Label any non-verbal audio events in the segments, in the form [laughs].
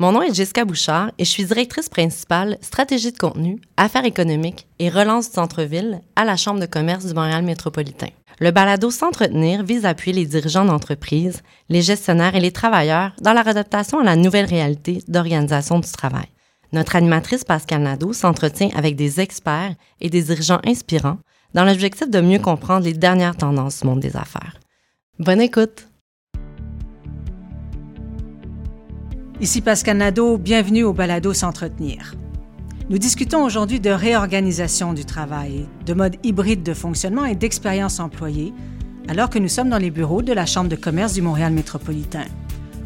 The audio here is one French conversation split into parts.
Mon nom est Jessica Bouchard et je suis directrice principale stratégie de contenu, affaires économiques et relance du centre-ville à la Chambre de commerce du Montréal métropolitain. Le balado S'entretenir vise à appuyer les dirigeants d'entreprise, les gestionnaires et les travailleurs dans leur adaptation à la nouvelle réalité d'organisation du travail. Notre animatrice Pascal Nadeau s'entretient avec des experts et des dirigeants inspirants dans l'objectif de mieux comprendre les dernières tendances du monde des affaires. Bonne écoute! Ici Pascal Nadeau, bienvenue au Balado S'entretenir. Nous discutons aujourd'hui de réorganisation du travail, de mode hybride de fonctionnement et d'expérience employée, alors que nous sommes dans les bureaux de la Chambre de commerce du Montréal métropolitain.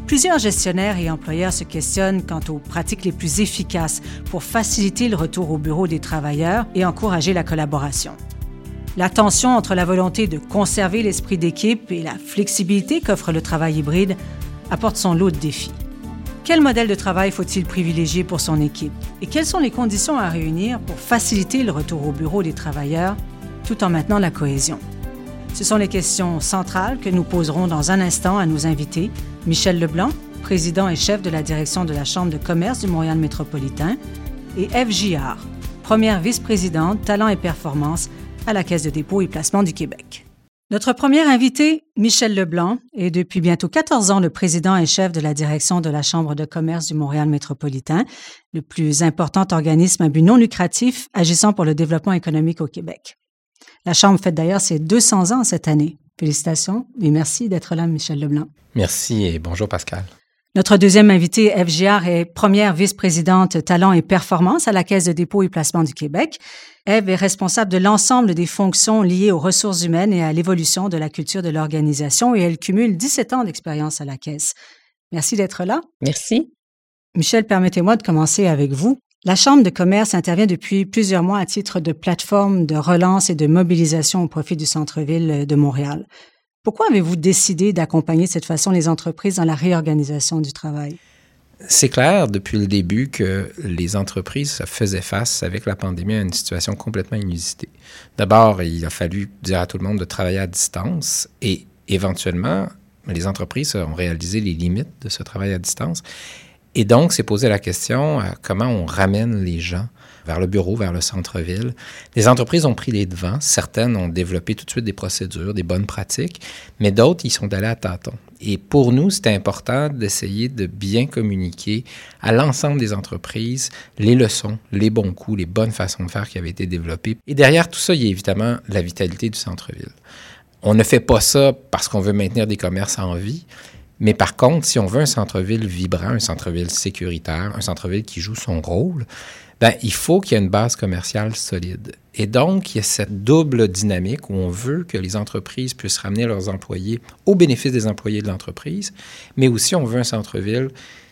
Plusieurs gestionnaires et employeurs se questionnent quant aux pratiques les plus efficaces pour faciliter le retour au bureau des travailleurs et encourager la collaboration. La tension entre la volonté de conserver l'esprit d'équipe et la flexibilité qu'offre le travail hybride apporte son lot de défis. Quel modèle de travail faut-il privilégier pour son équipe? Et quelles sont les conditions à réunir pour faciliter le retour au bureau des travailleurs tout en maintenant la cohésion? Ce sont les questions centrales que nous poserons dans un instant à nos invités, Michel Leblanc, président et chef de la direction de la Chambre de commerce du Montréal métropolitain, et Eve première vice-présidente talent et performance à la Caisse de dépôt et placement du Québec. Notre premier invité, Michel Leblanc, est depuis bientôt 14 ans le président et chef de la direction de la Chambre de commerce du Montréal métropolitain, le plus important organisme à but non lucratif agissant pour le développement économique au Québec. La Chambre fête d'ailleurs ses 200 ans cette année. Félicitations et merci d'être là, Michel Leblanc. Merci et bonjour Pascal. Notre deuxième invité, Eve est première vice-présidente talent et performance à la Caisse de dépôt et placement du Québec. Eve est responsable de l'ensemble des fonctions liées aux ressources humaines et à l'évolution de la culture de l'organisation et elle cumule 17 ans d'expérience à la Caisse. Merci d'être là. Merci. Michel, permettez-moi de commencer avec vous. La Chambre de commerce intervient depuis plusieurs mois à titre de plateforme de relance et de mobilisation au profit du centre-ville de Montréal. Pourquoi avez-vous décidé d'accompagner de cette façon les entreprises dans la réorganisation du travail? C'est clair depuis le début que les entreprises faisaient face avec la pandémie à une situation complètement inusitée. D'abord, il a fallu dire à tout le monde de travailler à distance et éventuellement, les entreprises ont réalisé les limites de ce travail à distance. Et donc, c'est posé la question euh, comment on ramène les gens vers le bureau, vers le centre-ville. Les entreprises ont pris les devants. Certaines ont développé tout de suite des procédures, des bonnes pratiques, mais d'autres, ils sont allés à tâtons. Et pour nous, c'était important d'essayer de bien communiquer à l'ensemble des entreprises les leçons, les bons coups, les bonnes façons de faire qui avaient été développées. Et derrière tout ça, il y a évidemment la vitalité du centre-ville. On ne fait pas ça parce qu'on veut maintenir des commerces en vie, mais par contre, si on veut un centre-ville vibrant, un centre-ville sécuritaire, un centre-ville qui joue son rôle, ben, il faut qu'il y ait une base commerciale solide. Et donc, il y a cette double dynamique où on veut que les entreprises puissent ramener leurs employés au bénéfice des employés de l'entreprise, mais aussi on veut un centre-ville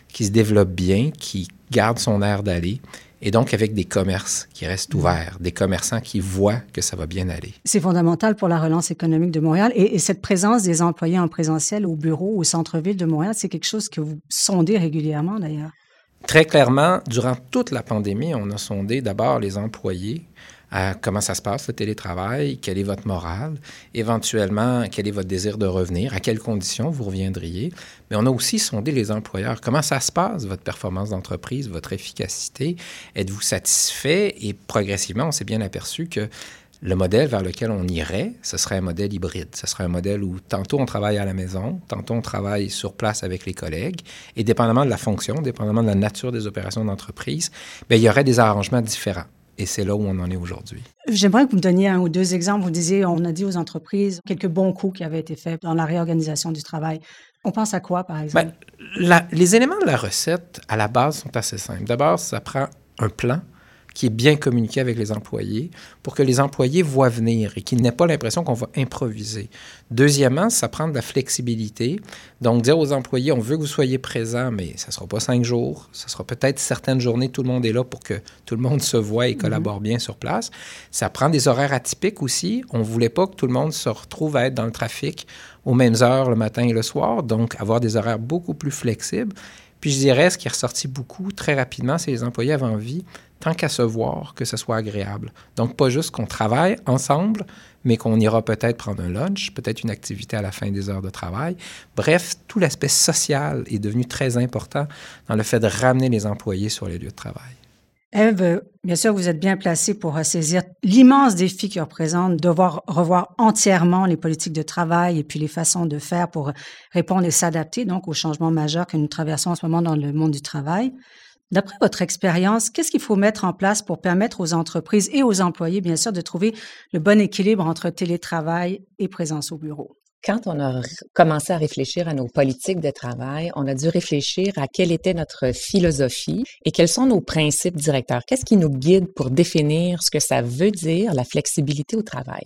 qui se développe bien, qui garde son air d'aller, et donc avec des commerces qui restent ouverts, des commerçants qui voient que ça va bien aller. C'est fondamental pour la relance économique de Montréal. Et, et, cette présence des employés en présentiel au bureau, au centre-ville de Montréal, c'est quelque chose que vous sondez régulièrement d'ailleurs. Très clairement, durant toute la pandémie, on a sondé d'abord les employés à comment ça se passe, le télétravail, quelle est votre morale, éventuellement, quel est votre désir de revenir, à quelles conditions vous reviendriez. Mais on a aussi sondé les employeurs. Comment ça se passe, votre performance d'entreprise, votre efficacité? Êtes-vous satisfait? Et progressivement, on s'est bien aperçu que le modèle vers lequel on irait, ce serait un modèle hybride. Ce serait un modèle où tantôt on travaille à la maison, tantôt on travaille sur place avec les collègues, et dépendamment de la fonction, dépendamment de la nature des opérations d'entreprise, bien, il y aurait des arrangements différents. Et c'est là où on en est aujourd'hui. J'aimerais que vous me donniez un ou deux exemples. Vous disiez, on a dit aux entreprises quelques bons coups qui avaient été faits dans la réorganisation du travail. On pense à quoi, par exemple? Bien, les éléments de la recette, à la base, sont assez simples. D'abord, ça prend un plan qui est bien communiqué avec les employés pour que les employés voient venir et qu'ils n'aient pas l'impression qu'on va improviser. Deuxièmement, ça prend de la flexibilité. Donc, dire aux employés, on veut que vous soyez présents, mais ça ne sera pas cinq jours. Ce sera peut-être certaines journées, tout le monde est là pour que tout le monde se voit et collabore bien sur place. Ça prend des horaires atypiques aussi. On ne voulait pas que tout le monde se retrouve à être dans le trafic aux mêmes heures le matin et le soir, donc avoir des horaires beaucoup plus flexibles. Puis je dirais, ce qui est ressorti beaucoup très rapidement, c'est que les employés avaient envie tant qu'à se voir, que ce soit agréable. Donc, pas juste qu'on travaille ensemble, mais qu'on ira peut-être prendre un lunch, peut-être une activité à la fin des heures de travail. Bref, tout l'aspect social est devenu très important dans le fait de ramener les employés sur les lieux de travail. Eve, bien sûr, vous êtes bien placée pour saisir l'immense défi que représente devoir revoir entièrement les politiques de travail et puis les façons de faire pour répondre et s'adapter donc aux changements majeurs que nous traversons en ce moment dans le monde du travail. D'après votre expérience, qu'est-ce qu'il faut mettre en place pour permettre aux entreprises et aux employés, bien sûr, de trouver le bon équilibre entre télétravail et présence au bureau? Quand on a commencé à réfléchir à nos politiques de travail, on a dû réfléchir à quelle était notre philosophie et quels sont nos principes directeurs. Qu'est-ce qui nous guide pour définir ce que ça veut dire, la flexibilité au travail?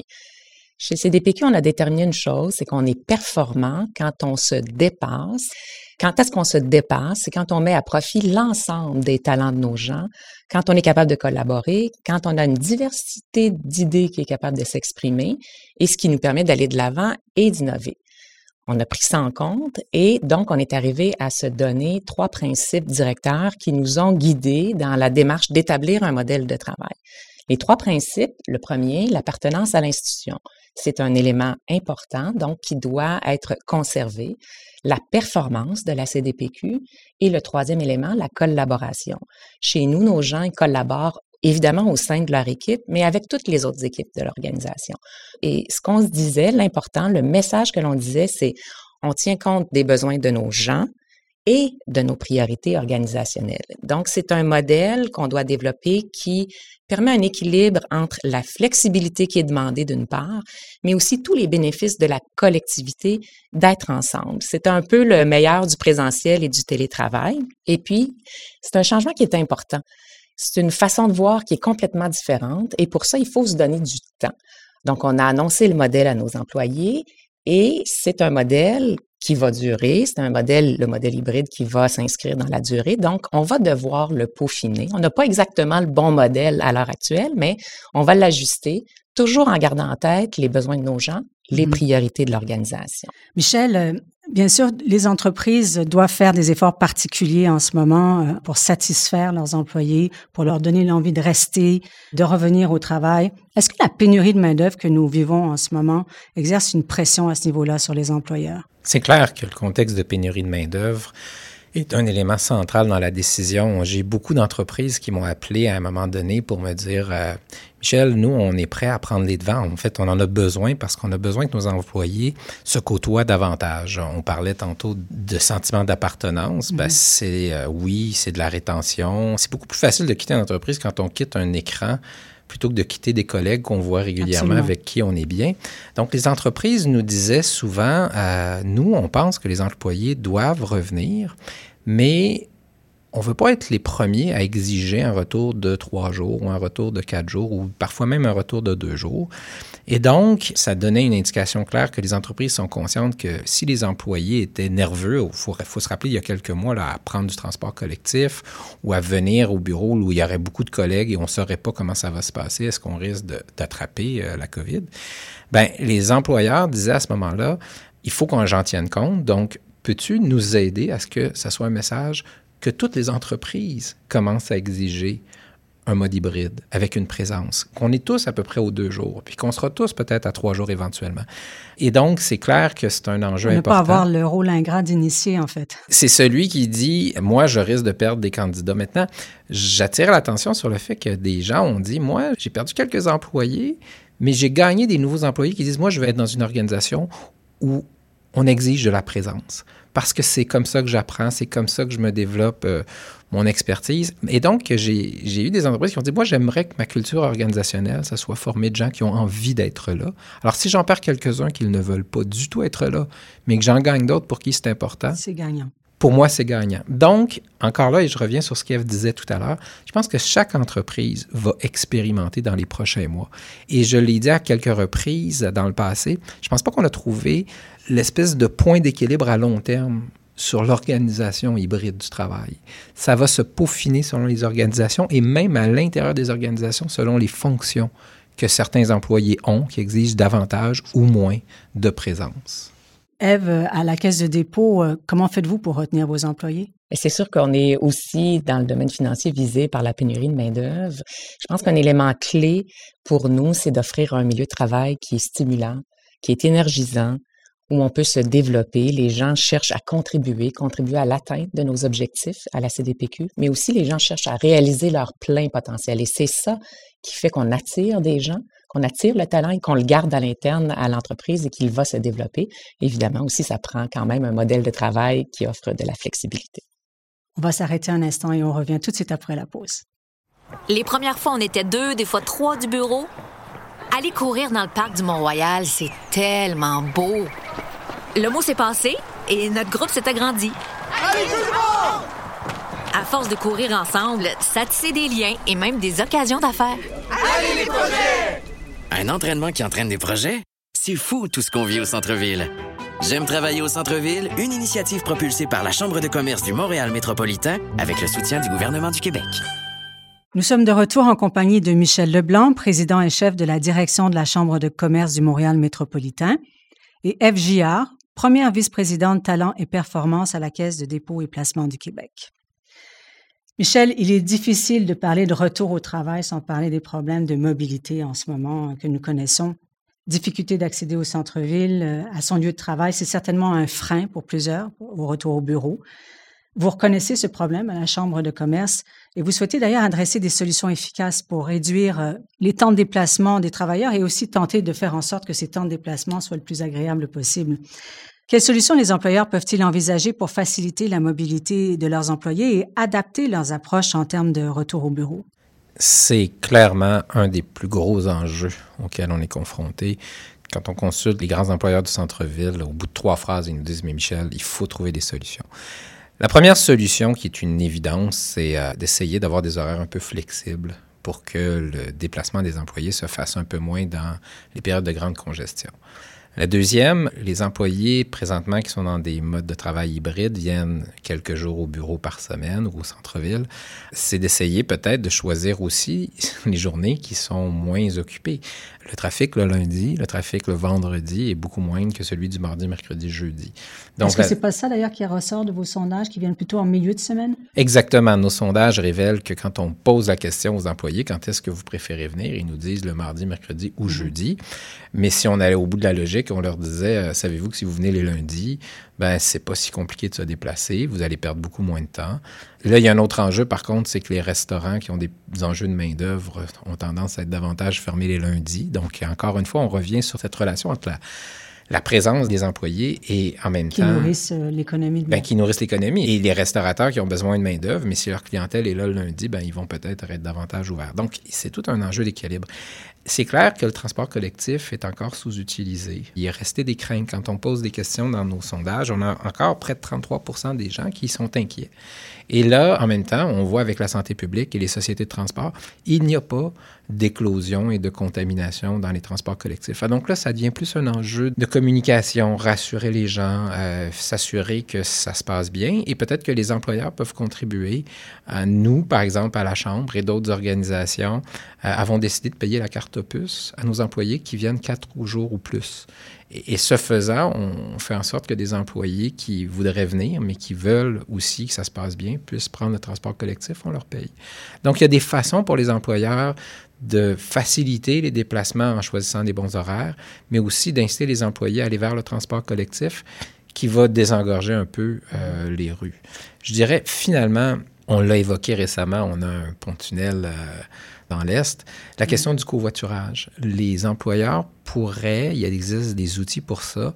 Chez CDPQ, on a déterminé une chose, c'est qu'on est performant quand on se dépasse quand est-ce qu'on se dépasse? C'est quand on met à profit l'ensemble des talents de nos gens, quand on est capable de collaborer, quand on a une diversité d'idées qui est capable de s'exprimer et ce qui nous permet d'aller de l'avant et d'innover. On a pris ça en compte et donc on est arrivé à se donner trois principes directeurs qui nous ont guidés dans la démarche d'établir un modèle de travail. Les trois principes, le premier, l'appartenance à l'institution. C'est un élément important, donc qui doit être conservé la performance de la CDPQ et le troisième élément, la collaboration. Chez nous, nos gens collaborent évidemment au sein de leur équipe, mais avec toutes les autres équipes de l'organisation. Et ce qu'on se disait, l'important, le message que l'on disait, c'est on tient compte des besoins de nos gens, et de nos priorités organisationnelles. Donc, c'est un modèle qu'on doit développer qui permet un équilibre entre la flexibilité qui est demandée d'une part, mais aussi tous les bénéfices de la collectivité d'être ensemble. C'est un peu le meilleur du présentiel et du télétravail. Et puis, c'est un changement qui est important. C'est une façon de voir qui est complètement différente et pour ça, il faut se donner du temps. Donc, on a annoncé le modèle à nos employés et c'est un modèle qui va durer. C'est un modèle, le modèle hybride qui va s'inscrire dans la durée. Donc, on va devoir le peaufiner. On n'a pas exactement le bon modèle à l'heure actuelle, mais on va l'ajuster, toujours en gardant en tête les besoins de nos gens, les mmh priorités de l'organisation. Michel, euh, bien sûr, les entreprises doivent faire des efforts particuliers en ce moment euh, pour satisfaire leurs employés, pour leur donner l'envie de rester, de revenir au travail. Est-ce que la pénurie de main-d'œuvre que nous vivons en ce moment exerce une pression à ce niveau-là sur les employeurs? C'est clair que le contexte de pénurie de main-d'œuvre est un élément central dans la décision. J'ai beaucoup d'entreprises qui m'ont appelé à un moment donné pour me dire euh, Michel, nous, on est prêt à prendre les devants. En fait, on en a besoin parce qu'on a besoin que nos employés se côtoient davantage. On parlait tantôt de sentiment d'appartenance. Ben, mm-hmm. c'est euh, oui, c'est de la rétention. C'est beaucoup plus facile de quitter une entreprise quand on quitte un écran plutôt que de quitter des collègues qu'on voit régulièrement avec qui on est bien. Donc, les entreprises nous disaient souvent, euh, nous, on pense que les employés doivent revenir, mais on ne veut pas être les premiers à exiger un retour de trois jours ou un retour de quatre jours ou parfois même un retour de deux jours. Et donc, ça donnait une indication claire que les entreprises sont conscientes que si les employés étaient nerveux, il faut, se rappeler il y a quelques mois là, à prendre du transport collectif ou à venir au bureau où il y aurait beaucoup de collègues et on ne saurait pas comment ça va se passer, est-ce qu'on risque d'attraper euh, la COVID? Ben, les employeurs disaient à ce moment-là, il faut qu'on j'en tienne compte. Donc, peux-tu nous aider à ce que ça soit un message que toutes les entreprises commencent à exiger un mode hybride avec une présence, qu'on est tous à peu près aux deux jours, puis qu'on sera tous peut-être à trois jours éventuellement. Et donc, c'est clair que c'est un enjeu important. Ne pas avoir le rôle ingrat d'initié, en fait. C'est celui qui dit, moi, je risque de perdre des candidats. Maintenant, j'attire l'attention sur le fait que des gens ont dit, moi, j'ai perdu quelques employés, mais j'ai gagné des nouveaux employés qui disent, moi, je vais être dans une organisation où on exige de la présence parce que c'est comme ça que j'apprends, c'est comme ça que je me développe euh, mon expertise. Et donc, j'ai eu des entreprises qui ont dit, moi, j'aimerais que ma culture organisationnelle, ça soit formée de gens qui ont envie d'être là. Alors, si j'en perds quelques-uns qui ne veulent pas du tout être là, mais que j'en gagne d'autres pour qui c'est important. C'est gagnant. Pour moi, c'est gagnant. Donc, encore là, et je reviens sur ce qu'Eve disait tout à l'heure, je pense que chaque entreprise va expérimenter dans les prochains mois. Et je l'ai dit à quelques reprises dans le passé, je pense pas qu'on a trouvé l'espèce de point d'équilibre à long terme sur l'organisation hybride du travail. Ça va se peaufiner selon les organisations et même à l'intérieur des organisations selon les fonctions que certains employés ont qui exigent davantage ou moins de présence. Eve, à la caisse de dépôt, euh, comment faites-vous pour retenir vos employés? C'est sûr qu'on est aussi dans le domaine financier visé par la pénurie de main-d'œuvre. Je pense qu'un élément clé pour nous, c'est d'offrir un milieu de travail qui est stimulant, qui est énergisant, où on peut se développer. Les gens cherchent à contribuer, contribuer à l'atteinte de nos objectifs à la CDPQ, mais aussi les gens cherchent à réaliser leur plein potentiel. Et c'est ça qui fait qu'on attire des gens, qu'on attire le talent et qu'on le garde à l'interne à l'entreprise et qu'il va se développer. Évidemment aussi, ça prend quand même un modèle de travail qui offre de la flexibilité. On va s'arrêter un instant et on revient tout de suite après la pause. Les premières fois, on était deux, des fois trois du bureau. Aller courir dans le parc du Mont-Royal, c'est tellement beau. Le mot s'est passé et notre groupe s'est agrandi. Allez, tout le monde! À force de courir ensemble, ça tissait des liens et même des occasions d'affaires. Allez, les projets! Un entraînement qui entraîne des projets? C'est fou tout ce qu'on vit au centre-ville. J'aime travailler au centre-ville, une initiative propulsée par la Chambre de commerce du Montréal métropolitain avec le soutien du gouvernement du Québec. Nous sommes de retour en compagnie de Michel Leblanc, président et chef de la direction de la Chambre de commerce du Montréal métropolitain, et Eve Giard, première vice-présidente talent et performance à la Caisse de dépôt et placement du Québec. Michel, il est difficile de parler de retour au travail sans parler des problèmes de mobilité en ce moment que nous connaissons. Difficulté d'accéder au centre-ville, euh, à son lieu de travail, c'est certainement un frein pour plusieurs au retour au bureau. Vous reconnaissez ce problème à la Chambre de commerce et vous souhaitez d'ailleurs adresser des solutions efficaces pour réduire euh, les temps de déplacement des travailleurs et aussi tenter de faire en sorte que ces temps de déplacement soient le plus agréables possible. Quelles solutions les employeurs peuvent-ils envisager pour faciliter la mobilité de leurs employés et adapter leurs approches en termes de retour au bureau? C'est clairement un des plus gros enjeux auxquels on est confronté. Quand on consulte les grands employeurs du centre-ville, au bout de trois phrases, ils nous disent, mais Michel, il faut trouver des solutions. La première solution, qui est une évidence, c'est euh, d'essayer d'avoir des horaires un peu flexibles pour que le déplacement des employés se fasse un peu moins dans les périodes de grande congestion. La deuxième, les employés présentement qui sont dans des modes de travail hybrides viennent quelques jours au bureau par semaine ou au centre-ville. C'est d'essayer peut-être de choisir aussi [laughs] les journées qui sont moins occupées. Le trafic le lundi, le trafic le vendredi est beaucoup moindre que celui du mardi, mercredi, jeudi. Est-ce que c'est pas ça d'ailleurs qui ressort de vos sondages qui viennent plutôt en milieu de semaine? Exactement. Nos sondages révèlent que quand on pose la question aux employés, quand est-ce que vous préférez venir, ils nous disent le mardi, mercredi ou mhm. jeudi. Mais si on allait au bout de la logique, on leur disait, euh, savez-vous que si vous venez les lundis, ben c'est pas si compliqué de se déplacer, vous allez perdre beaucoup moins de temps. Là, il y a un autre enjeu, par contre, c'est que les restaurants qui ont des enjeux de main-d'œuvre ont tendance à être davantage fermés les lundis. Donc, encore une fois, on revient sur cette relation entre la, la présence des employés et en même temps... Qui nourrissent euh, l'économie. Ben, qui nourrissent l'économie. Et les restaurateurs qui ont besoin de main-d'œuvre, mais si leur clientèle est là le lundi, ben, ils vont peut-être être davantage ouverts. Donc, c'est tout un enjeu d'équilibre. C'est clair que le transport collectif est encore sous-utilisé. Il est resté des craintes. Quand on pose des questions dans nos sondages, on a encore près de 33% des gens qui sont inquiets. Et là, en même temps, on voit avec la santé publique et les sociétés de transport, il n'y a pas d'éclosion et de contamination dans les transports collectifs. Ah, donc là, ça devient plus un enjeu de communication, rassurer les gens, euh, s'assurer que ça se passe bien et peut-être que les employeurs peuvent contribuer. nous, par exemple, à la Chambre et d'autres organisations, euh, avons décidé de payer la carte opus à nos employés qui viennent quatre jours ou plus. Et, ce faisant, on fait en sorte que des employés qui voudraient venir, mais qui veulent aussi que ça se passe bien, puissent prendre le transport collectif, on leur paye. Donc, il y a des façons pour les employeurs de faciliter les déplacements en choisissant des bons horaires, mais aussi d'inciter les employés à aller vers le transport collectif qui va désengorger un peu euh, les rues. Je dirais, finalement, on l'a évoqué récemment, on a un pont-tunnel euh, dans l'Est. La mm. question du covoiturage. Les employeurs pourraient, il existe des outils pour ça,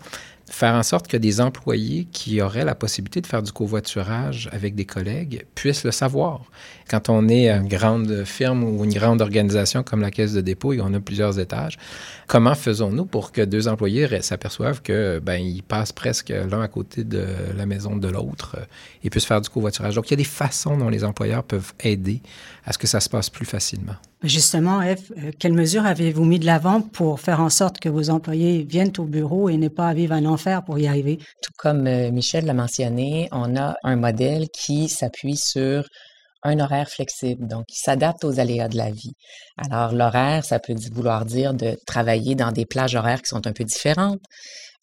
faire en sorte que des employés qui auraient la possibilité de faire du covoiturage avec des collègues puissent le savoir. Quand on est une grande firme ou une grande organisation comme la Caisse de dépôt et on a plusieurs étages, comment faisons-nous pour que deux employés s'aperçoivent que ben ils passent presque l'un à côté de la maison de l'autre euh, et puissent faire du covoiturage? Donc il y a des façons dont les employeurs peuvent aider à ce que ça se passe plus facilement. Justement, F, euh, quelles mesures avez-vous mis de l'avant pour faire en sorte que vos employés viennent au bureau et n'aient pas à vivre un enfer pour y arriver? Tout comme euh, Michel l'a mentionné, on a un modèle qui s'appuie sur un horaire flexible, donc qui s'adapte aux aléas de la vie. Alors, l'horaire, ça peut vouloir dire de travailler dans des plages horaires qui sont un peu différentes,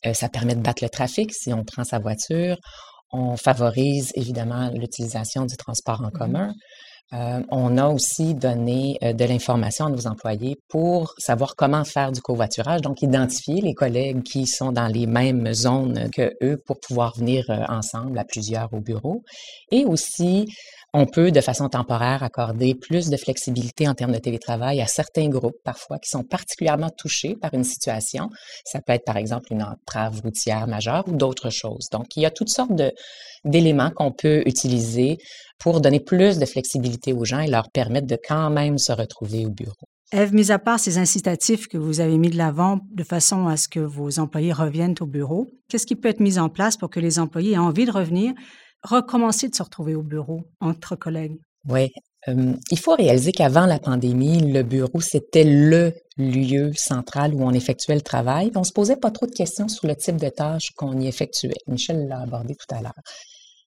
Euh, ça permet de battre le trafic si on prend sa voiture. On favorise évidemment l'utilisation du transport en mmh commun. Euh, on a aussi donné euh, de l'information à nos employés pour savoir comment faire du covoiturage, donc identifier les collègues qui sont dans les mêmes zones que eux pour pouvoir venir euh, ensemble à plusieurs au bureau. Et aussi on peut, de façon temporaire, accorder plus de flexibilité en termes de télétravail à certains groupes, parfois, qui sont particulièrement touchés par une situation. Ça peut être, par exemple, une entrave routière majeure ou d'autres choses. Donc, il y a toutes sortes d'éléments qu'on peut utiliser pour donner plus de flexibilité aux gens et leur permettre de quand même se retrouver au bureau. Eve, mis à part ces incitatifs que vous avez mis de l'avant de façon à ce que vos employés reviennent au bureau, qu'est-ce qui peut être mis en place pour que les employés aient envie de revenir recommencer de se retrouver au bureau entre collègues? Oui. il faut réaliser qu'avant la pandémie, le bureau, c'était le lieu central où on effectuait le travail. On ne se posait pas trop de questions sur le type de tâches qu'on y effectuait. Michel l'a abordé tout à l'heure.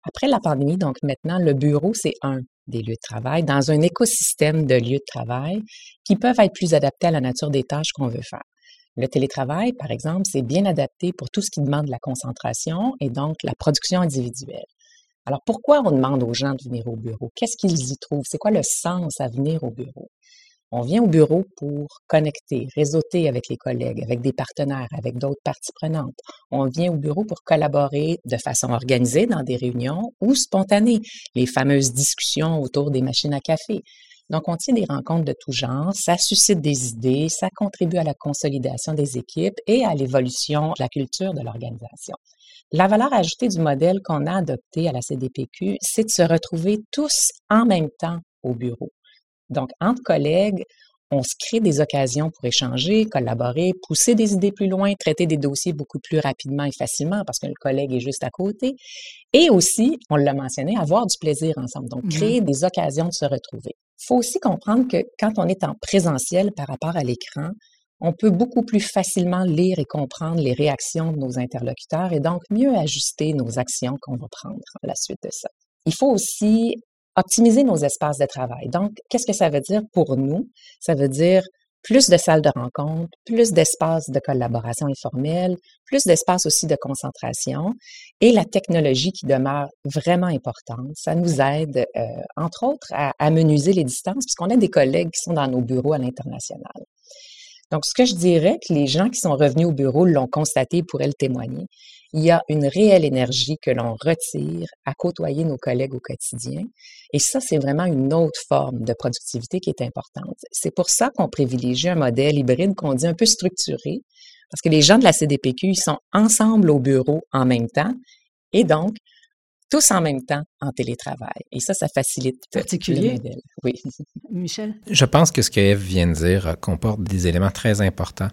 Après la pandémie, donc maintenant, le bureau, c'est un des lieux de travail dans un écosystème de lieux de travail qui peuvent être plus adaptés à la nature des tâches qu'on veut faire. Le télétravail, par exemple, c'est bien adapté pour tout ce qui demande la concentration et donc la production individuelle. Alors, pourquoi on demande aux gens de venir au bureau? Qu'est-ce qu'ils y trouvent? C'est quoi le sens à venir au bureau? On vient au bureau pour connecter, réseauter avec les collègues, avec des partenaires, avec d'autres parties prenantes. On vient au bureau pour collaborer de façon organisée dans des réunions ou spontanées, les fameuses discussions autour des machines à café. Donc, on tient des rencontres de tout genre, ça suscite des idées, ça contribue à la consolidation des équipes et à l'évolution de la culture de l'organisation. La valeur ajoutée du modèle qu'on a adopté à la CDPQ, c'est de se retrouver tous en même temps au bureau. Donc, entre collègues, on se crée des occasions pour échanger, collaborer, pousser des idées plus loin, traiter des dossiers beaucoup plus rapidement et facilement parce que le collègue est juste à côté. Et aussi, on l'a mentionné, avoir du plaisir ensemble. Donc, mmh créer des occasions de se retrouver. Il faut aussi comprendre que quand on est en présentiel par rapport à l'écran, on peut beaucoup plus facilement lire et comprendre les réactions de nos interlocuteurs et donc mieux ajuster nos actions qu'on va prendre à la suite de ça. Il faut aussi optimiser nos espaces de travail. Donc, qu'est-ce que ça veut dire pour nous? Ça veut dire plus de salles de rencontre, plus d'espaces de collaboration informelle, plus d'espaces aussi de concentration et la technologie qui demeure vraiment importante. Ça nous aide, euh, entre autres, à amenuiser les distances puisqu'on a des collègues qui sont dans nos bureaux à l'international. Donc, ce que je dirais que les gens qui sont revenus au bureau l'ont constaté et pourraient le témoigner, il y a une réelle énergie que l'on retire à côtoyer nos collègues au quotidien. Et ça, c'est vraiment une autre forme de productivité qui est importante. C'est pour ça qu'on privilégie un modèle hybride qu'on dit un peu structuré, parce que les gens de la CDPQ, ils sont ensemble au bureau en même temps. Et donc, tous en même temps en télétravail. Et ça, ça facilite Particulier. le modèle. Oui. Michel? Je pense que ce que Eve vient de dire euh, comporte des éléments très importants.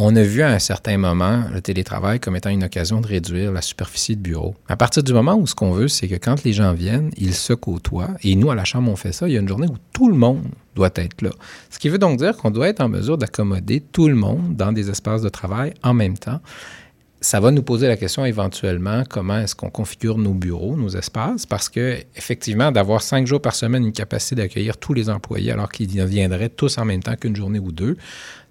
On a vu à un certain moment le télétravail comme étant une occasion de réduire la superficie de bureau. À partir du moment où ce qu'on veut, c'est que quand les gens viennent, ils se côtoient. Et nous, à la Chambre, on fait ça. Il y a une journée où tout le monde doit être là. Ce qui veut donc dire qu'on doit être en mesure d'accommoder tout le monde dans des espaces de travail en même temps ça va nous poser la question éventuellement comment est-ce qu'on configure nos bureaux, nos espaces, parce que effectivement, d'avoir cinq jours par semaine une capacité d'accueillir tous les employés alors qu'ils viendraient tous en même temps qu'une journée ou deux,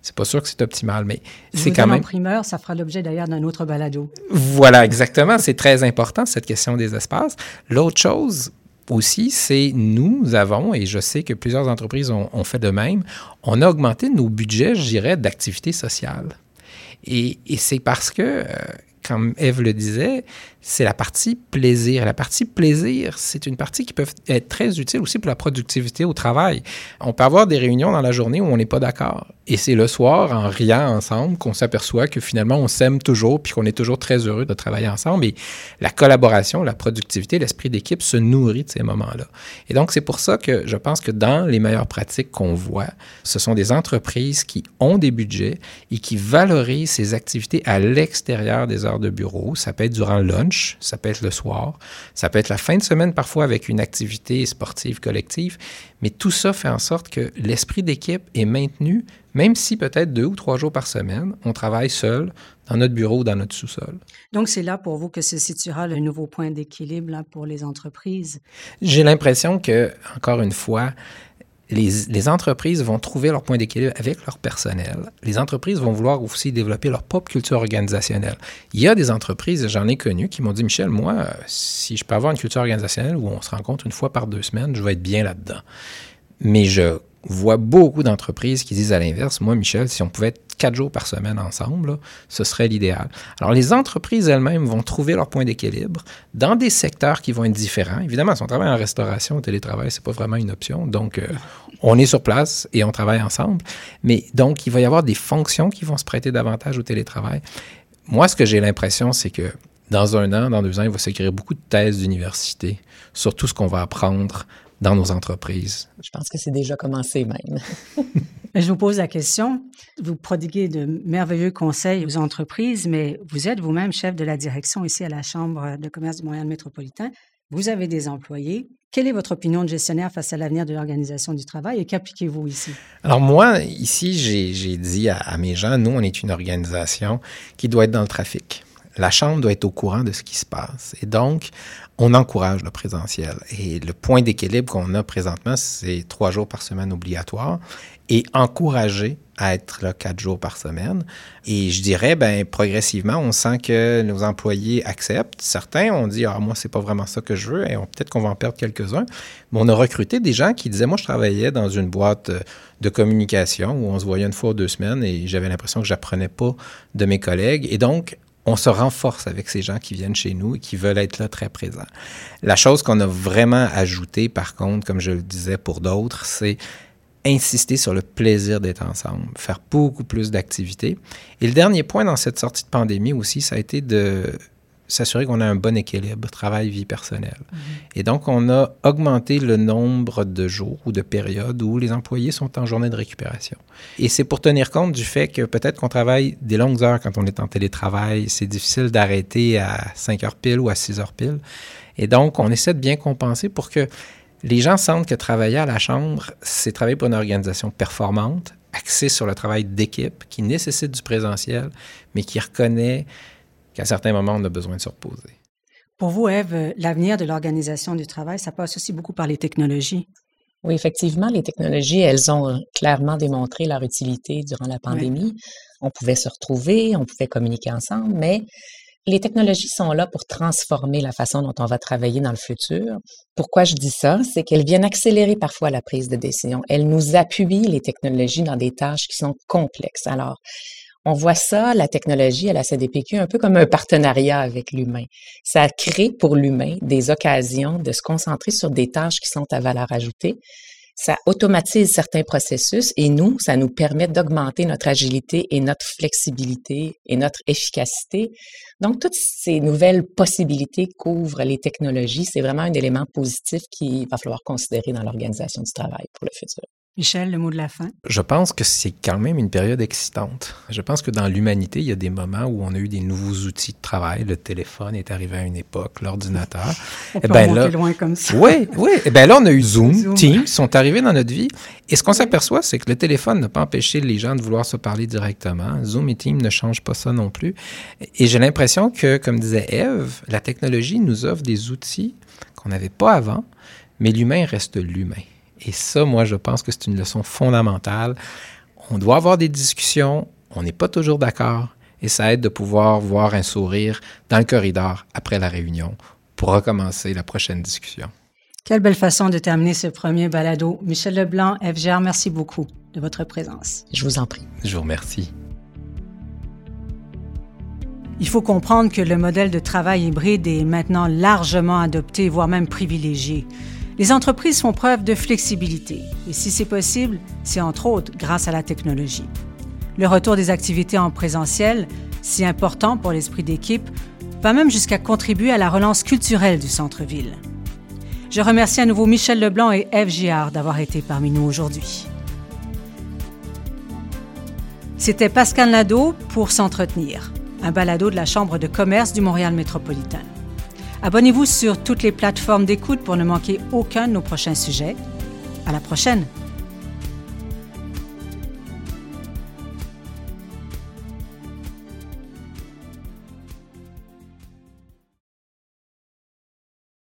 c'est pas sûr que c'est optimal, mais c'est quand même. En primeur, ça fera l'objet d'ailleurs d'un autre balado. Voilà, exactement. C'est très important cette question des espaces. L'autre chose, aussi, c'est nous avons, et je sais que plusieurs entreprises ont, ont fait de même, on a augmenté nos budgets, je dirais, d'activité sociale. Et, c'est parce que, euh, comme Eve le disait, c'est la partie plaisir. La partie plaisir, c'est une partie qui peut être très utile aussi pour la productivité au travail. On peut avoir des réunions dans la journée où on n'est pas d'accord. Et c'est le soir, en riant ensemble, qu'on s'aperçoit que finalement, on s'aime toujours, puis qu'on est toujours très heureux de travailler ensemble. Et la collaboration, la productivité, l'esprit d'équipe se nourrit de ces moments-là. Et donc, c'est pour ça que je pense que dans les meilleures pratiques qu'on voit, ce sont des entreprises qui ont des budgets et qui valorisent ces activités à l'extérieur des heures de bureau. Ça peut être durant le lunch, ça peut être le soir, ça peut être la fin de semaine parfois avec une activité sportive collective, mais tout ça fait en sorte que l'esprit d'équipe est maintenu, même si peut-être deux ou trois jours par semaine, on travaille seul dans notre bureau ou dans notre sous-sol. Donc, c'est là pour vous que se situera le nouveau point d'équilibre pour les entreprises? J'ai l'impression que, encore une fois, les, entreprises vont trouver leur point d'équilibre avec leur personnel. Les entreprises vont vouloir aussi développer leur propre culture organisationnelle. Il y a des entreprises, j'en ai connu, qui m'ont dit, Michel, moi, si je peux avoir une culture organisationnelle où on se rencontre une fois par deux semaines, je vais être bien là-dedans. Mais je vois beaucoup d'entreprises qui disent à l'inverse, moi, Michel, si on pouvait être quatre jours par semaine ensemble, ce serait l'idéal. Alors, les entreprises elles-mêmes vont trouver leur point d'équilibre dans des secteurs qui vont être différents. Évidemment, si on travaille en restauration, au télétravail, c'est pas vraiment une option. Donc, euh, on est sur place et on travaille ensemble. Mais donc, il va y avoir des fonctions qui vont se prêter davantage au télétravail. Moi, ce que j'ai l'impression, c'est que dans un an, dans deux ans, il va s'écrire beaucoup de thèses d'université sur tout ce qu'on va apprendre dans nos entreprises. Je pense que c'est déjà commencé même. [laughs] Je vous pose la question. Vous prodiguez de merveilleux conseils aux entreprises, mais vous êtes vous-même chef de la direction ici à la Chambre de commerce du Montréal métropolitain. Vous avez des employés. Quelle est votre opinion de gestionnaire face à l'avenir de l'organisation du travail et qu'appliquez-vous ici? Alors moi, ici, j'ai dit à, à mes gens, nous, on est une organisation qui doit être dans le trafic la Chambre doit être au courant de ce qui se passe. Et donc, on encourage le présentiel. Et le point d'équilibre qu'on a présentement, c'est trois jours par semaine obligatoire et encourager à être là quatre jours par semaine. Et je dirais, ben progressivement, on sent que nos employés acceptent. Certains ont dit, ah moi c'est pas vraiment ça que je veux, et peut-être qu'on va en perdre quelques-uns. Mais on a recruté des gens qui disaient, moi je travaillais dans une boîte de communication où on se voyait une fois ou deux semaines et j'avais l'impression que j'apprenais pas de mes collègues. Et donc on se renforce avec ces gens qui viennent chez nous et qui veulent être là très présents. La chose qu'on a vraiment ajoutée, par contre, comme je le disais pour d'autres, c'est insister sur le plaisir d'être ensemble, faire beaucoup plus d'activités. Et le dernier point dans cette sortie de pandémie aussi, ça a été de s'assurer qu'on a un bon équilibre travail-vie personnelle. Mhm. Et donc, on a augmenté le nombre de jours ou de périodes où les employés sont en journée de récupération. Et c'est pour tenir compte du fait que peut-être qu'on travaille des longues heures quand on est en télétravail. C'est difficile d'arrêter à 5 heures pile ou à 6 heures pile. Et donc, on essaie de bien compenser pour que les gens sentent que travailler à la chambre, c'est travailler pour une organisation performante, axée sur le travail d'équipe, qui nécessite du présentiel, mais qui reconnaît qu'à certains moments, on a besoin de se reposer. Pour vous, Eve, l'avenir de l'organisation du travail, ça passe aussi beaucoup par les technologies. Oui, effectivement, les technologies, elles ont clairement démontré leur utilité durant la pandémie. On pouvait se retrouver, on pouvait communiquer ensemble, mais les technologies sont là pour transformer la façon dont on va travailler dans le futur. Pourquoi je dis ça? C'est qu'elles viennent accélérer parfois la prise de décision. Elles nous appuient, les technologies, dans des tâches qui sont complexes. Alors, on voit ça, la technologie à la CDPQ, un peu comme un partenariat avec l'humain. Ça crée pour l'humain des occasions de se concentrer sur des tâches qui sont à valeur ajoutée. Ça automatise certains processus et nous, ça nous permet d'augmenter notre agilité et notre flexibilité et notre efficacité. Donc, toutes ces nouvelles possibilités qu'ouvrent les technologies, c'est vraiment un élément positif qu'il va falloir considérer dans l'organisation du travail pour le futur. Michel, le mot de la fin? Je pense que c'est quand même une période excitante. Je pense que dans l'humanité, il y a des moments où on a eu des nouveaux outils de travail. Le téléphone est arrivé à une époque, l'ordinateur. [laughs] on peut ben là, loin comme ça. Oui, oui. Et eh ben là, on a eu Zoom, Zoom, Teams, sont arrivés dans notre vie. Et ce qu'on s'aperçoit, c'est que le téléphone n'a pas empêché les gens de vouloir se parler directement. Zoom et Teams ne changent pas ça non plus. Et j'ai l'impression que, comme disait Eve, la technologie nous offre des outils qu'on n'avait pas avant, mais l'humain reste l'humain. Et ça, moi, je pense que c'est une leçon fondamentale. On doit avoir des discussions, on n'est pas toujours d'accord, et ça aide de pouvoir voir un sourire dans le corridor après la réunion pour recommencer la prochaine discussion. Quelle belle façon de terminer ce premier balado. Michel Leblanc, FGR, merci beaucoup de votre présence. Je vous en prie. Je vous remercie. Il faut comprendre que le modèle de travail hybride est maintenant largement adopté, voire même privilégié. Les entreprises font preuve de flexibilité et si c'est possible, c'est entre autres grâce à la technologie. Le retour des activités en présentiel, si important pour l'esprit d'équipe, va même jusqu'à contribuer à la relance culturelle du centre-ville. Je remercie à nouveau Michel Leblanc et Eve Giard d'avoir été parmi nous aujourd'hui. C'était Pascal Nadeau pour S'entretenir, un balado de la Chambre de commerce du Montréal métropolitain. Abonnez-vous sur toutes les plateformes d'écoute pour ne manquer aucun de nos prochains sujets. À la prochaine!